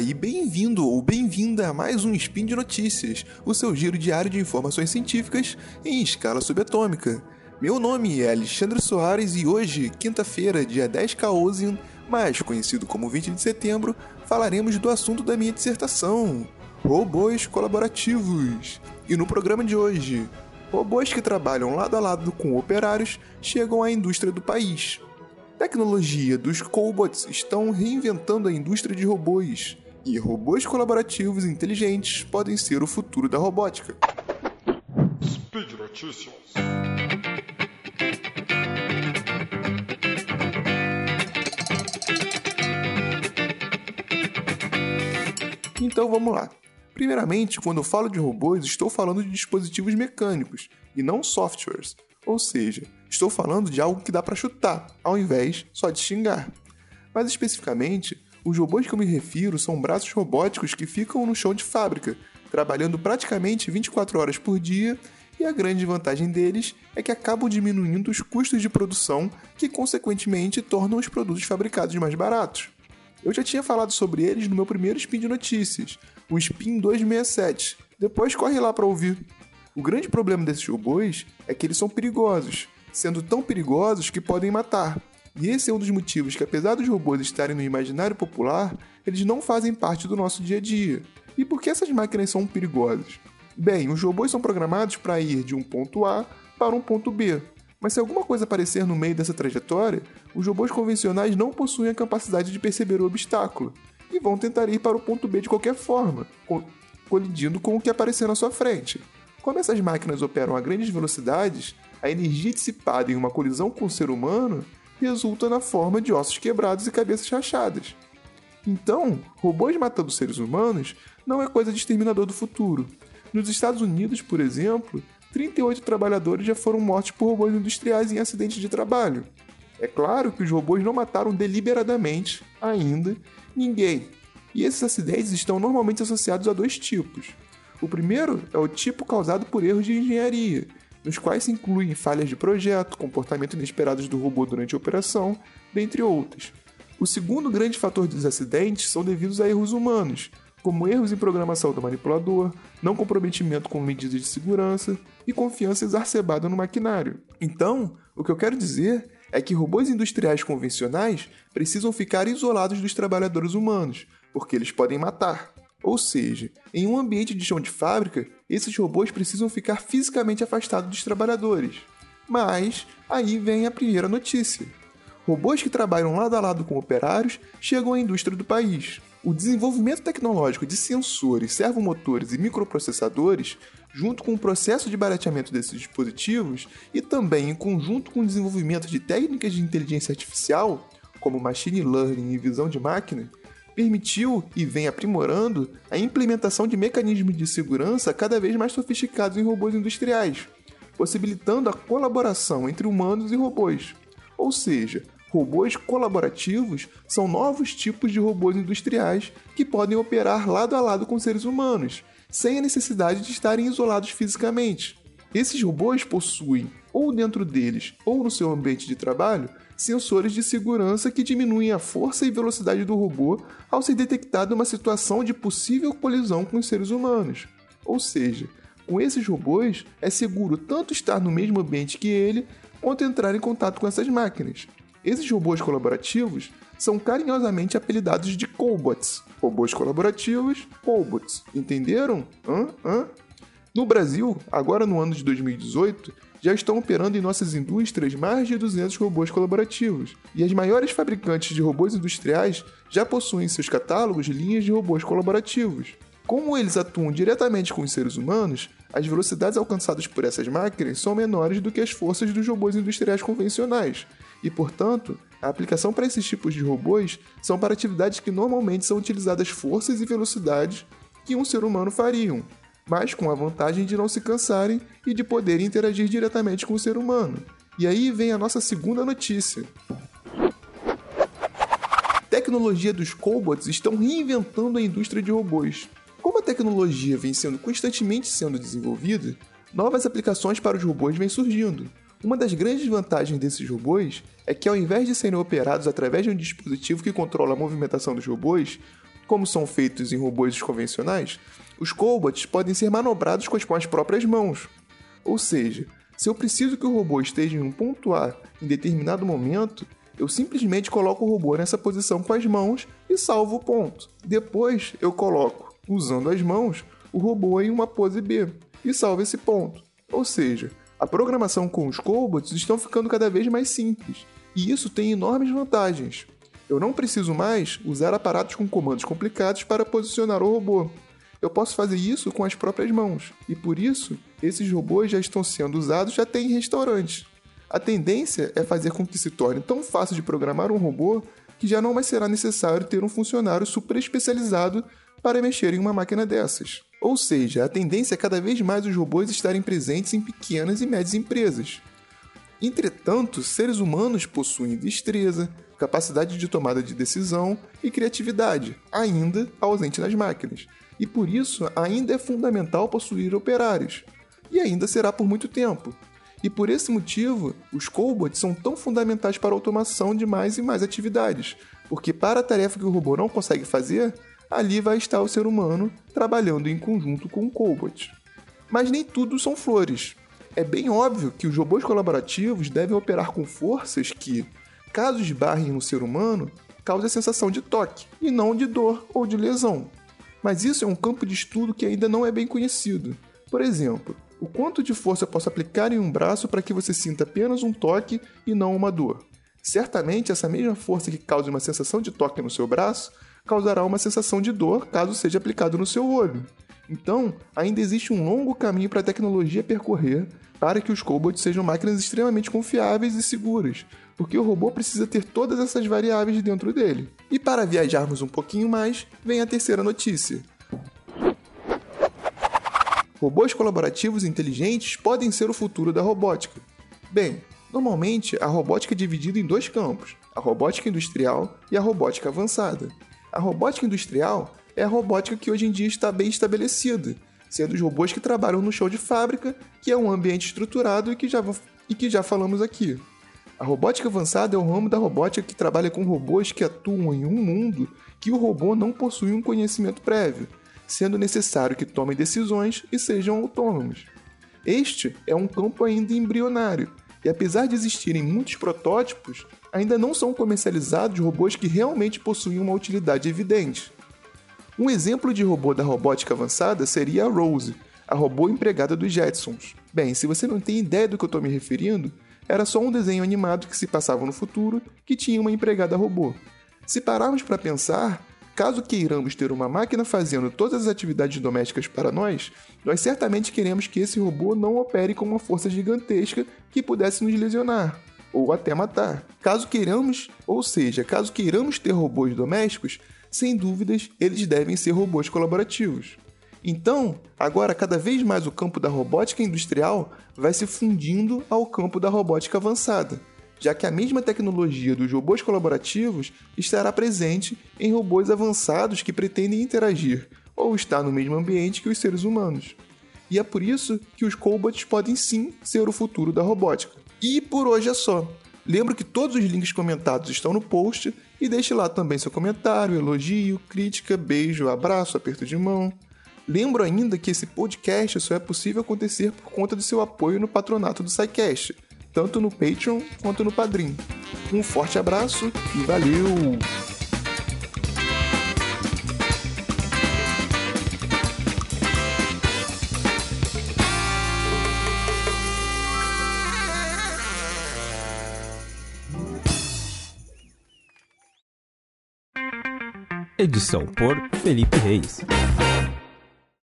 E bem-vindo ou bem-vinda a mais um Spin de Notícias, o seu giro diário de informações científicas em escala subatômica. Meu nome é Alexandre Soares e hoje, quinta-feira, dia 10 Caosian, mais conhecido como 20 de setembro, falaremos do assunto da minha dissertação: robôs colaborativos. E no programa de hoje, robôs que trabalham lado a lado com operários chegam à indústria do país. Tecnologia dos cobots estão reinventando a indústria de robôs, e robôs colaborativos inteligentes podem ser o futuro da robótica. Speed Notícias. Então vamos lá. Primeiramente, quando eu falo de robôs, estou falando de dispositivos mecânicos e não softwares. Ou seja, estou falando de algo que dá para chutar, ao invés só de xingar. Mais especificamente, os robôs que eu me refiro são braços robóticos que ficam no chão de fábrica, trabalhando praticamente 24 horas por dia, e a grande vantagem deles é que acabam diminuindo os custos de produção, que consequentemente tornam os produtos fabricados mais baratos. Eu já tinha falado sobre eles no meu primeiro Spin de Notícias, o Spin 267. Depois corre lá para ouvir. O grande problema desses robôs é que eles são perigosos, sendo tão perigosos que podem matar. E esse é um dos motivos que, apesar dos robôs estarem no imaginário popular, eles não fazem parte do nosso dia a dia. E por que essas máquinas são perigosas? Bem, os robôs são programados para ir de um ponto A para um ponto B. Mas se alguma coisa aparecer no meio dessa trajetória, os robôs convencionais não possuem a capacidade de perceber o obstáculo e vão tentar ir para o ponto B de qualquer forma, colidindo com o que aparecer na sua frente. Como essas máquinas operam a grandes velocidades, a energia dissipada em uma colisão com o ser humano resulta na forma de ossos quebrados e cabeças rachadas. Então, robôs matando seres humanos não é coisa de exterminador do futuro. Nos Estados Unidos, por exemplo, 38 trabalhadores já foram mortos por robôs industriais em acidentes de trabalho. É claro que os robôs não mataram deliberadamente, ainda, ninguém. E esses acidentes estão normalmente associados a dois tipos. O primeiro é o tipo causado por erros de engenharia, nos quais se incluem falhas de projeto, comportamento inesperados do robô durante a operação, dentre outros. O segundo grande fator dos acidentes são devidos a erros humanos, como erros em programação do manipulador, não comprometimento com medidas de segurança e confiança exacerbada no maquinário. Então, o que eu quero dizer é que robôs industriais convencionais precisam ficar isolados dos trabalhadores humanos, porque eles podem matar. Ou seja, em um ambiente de chão de fábrica, esses robôs precisam ficar fisicamente afastados dos trabalhadores. Mas aí vem a primeira notícia. Robôs que trabalham lado a lado com operários chegam à indústria do país. O desenvolvimento tecnológico de sensores, servomotores e microprocessadores, junto com o processo de barateamento desses dispositivos e também em conjunto com o desenvolvimento de técnicas de inteligência artificial, como machine learning e visão de máquina, permitiu e vem aprimorando a implementação de mecanismos de segurança cada vez mais sofisticados em robôs industriais, possibilitando a colaboração entre humanos e robôs. Ou seja, robôs colaborativos são novos tipos de robôs industriais que podem operar lado a lado com seres humanos, sem a necessidade de estarem isolados fisicamente. Esses robôs possuem, ou dentro deles ou no seu ambiente de trabalho, sensores de segurança que diminuem a força e velocidade do robô ao ser detectada uma situação de possível colisão com os seres humanos. Ou seja, com esses robôs é seguro tanto estar no mesmo ambiente que ele, quanto entrar em contato com essas máquinas. Esses robôs colaborativos são carinhosamente apelidados de cobots. Robôs colaborativos, cobots. Entenderam? Hã? Hã? No Brasil, agora no ano de 2018, já estão operando em nossas indústrias mais de 200 robôs colaborativos, e as maiores fabricantes de robôs industriais já possuem em seus catálogos linhas de robôs colaborativos. Como eles atuam diretamente com os seres humanos, as velocidades alcançadas por essas máquinas são menores do que as forças dos robôs industriais convencionais, e, portanto, a aplicação para esses tipos de robôs são para atividades que normalmente são utilizadas forças e velocidades que um ser humano fariam, mas com a vantagem de não se cansarem e de poderem interagir diretamente com o ser humano. E aí vem a nossa segunda notícia. Tecnologia dos cobots estão reinventando a indústria de robôs. Como a tecnologia vem sendo constantemente sendo desenvolvida, novas aplicações para os robôs vêm surgindo. Uma das grandes vantagens desses robôs é que, ao invés de serem operados através de um dispositivo que controla a movimentação dos robôs, como são feitos em robôs convencionais, os cobots podem ser manobrados com as próprias mãos. Ou seja, se eu preciso que o robô esteja em um ponto A em determinado momento, eu simplesmente coloco o robô nessa posição com as mãos e salvo o ponto. Depois eu coloco, usando as mãos, o robô em uma pose B e salvo esse ponto. Ou seja, a programação com os cobots estão ficando cada vez mais simples, e isso tem enormes vantagens. Eu não preciso mais usar aparatos com comandos complicados para posicionar o robô. Eu posso fazer isso com as próprias mãos, e por isso esses robôs já estão sendo usados até em restaurantes. A tendência é fazer com que se torne tão fácil de programar um robô que já não mais será necessário ter um funcionário super especializado para mexer em uma máquina dessas. Ou seja, a tendência é cada vez mais os robôs estarem presentes em pequenas e médias empresas. Entretanto, seres humanos possuem destreza, capacidade de tomada de decisão e criatividade, ainda ausente nas máquinas. E por isso ainda é fundamental possuir operários. E ainda será por muito tempo. E por esse motivo, os cobots são tão fundamentais para a automação de mais e mais atividades, porque para a tarefa que o robô não consegue fazer, ali vai estar o ser humano trabalhando em conjunto com o cobot. Mas nem tudo são flores. É bem óbvio que os robôs colaborativos devem operar com forças que, caso esbarrem no ser humano, causem a sensação de toque e não de dor ou de lesão. Mas isso é um campo de estudo que ainda não é bem conhecido. Por exemplo, o quanto de força posso aplicar em um braço para que você sinta apenas um toque e não uma dor? Certamente, essa mesma força que causa uma sensação de toque no seu braço causará uma sensação de dor caso seja aplicado no seu olho. Então, ainda existe um longo caminho para a tecnologia percorrer para que os cobots sejam máquinas extremamente confiáveis e seguras, porque o robô precisa ter todas essas variáveis dentro dele. E para viajarmos um pouquinho mais, vem a terceira notícia. Robôs colaborativos inteligentes podem ser o futuro da robótica. Bem, normalmente a robótica é dividida em dois campos: a robótica industrial e a robótica avançada. A robótica industrial é a robótica que hoje em dia está bem estabelecida, sendo os robôs que trabalham no show de fábrica, que é um ambiente estruturado e que já, e que já falamos aqui. A robótica avançada é o ramo da robótica que trabalha com robôs que atuam em um mundo que o robô não possui um conhecimento prévio, sendo necessário que tomem decisões e sejam autônomos. Este é um campo ainda embrionário, e apesar de existirem muitos protótipos, ainda não são comercializados robôs que realmente possuem uma utilidade evidente. Um exemplo de robô da robótica avançada seria a Rose, a robô empregada dos Jetsons. Bem, se você não tem ideia do que eu estou me referindo, era só um desenho animado que se passava no futuro que tinha uma empregada robô. Se pararmos para pensar, caso queiramos ter uma máquina fazendo todas as atividades domésticas para nós, nós certamente queremos que esse robô não opere com uma força gigantesca que pudesse nos lesionar ou até matar. Caso queiramos, ou seja, caso queiramos ter robôs domésticos, sem dúvidas eles devem ser robôs colaborativos. Então, agora cada vez mais o campo da robótica industrial vai se fundindo ao campo da robótica avançada, já que a mesma tecnologia dos robôs colaborativos estará presente em robôs avançados que pretendem interagir ou estar no mesmo ambiente que os seres humanos. E é por isso que os cobots podem sim ser o futuro da robótica. E por hoje é só. Lembro que todos os links comentados estão no post e deixe lá também seu comentário, elogio, crítica, beijo, abraço, aperto de mão. Lembro ainda que esse podcast só é possível acontecer por conta do seu apoio no patronato do SciCast, tanto no Patreon quanto no Padrim. Um forte abraço e valeu! Edição por Felipe Reis.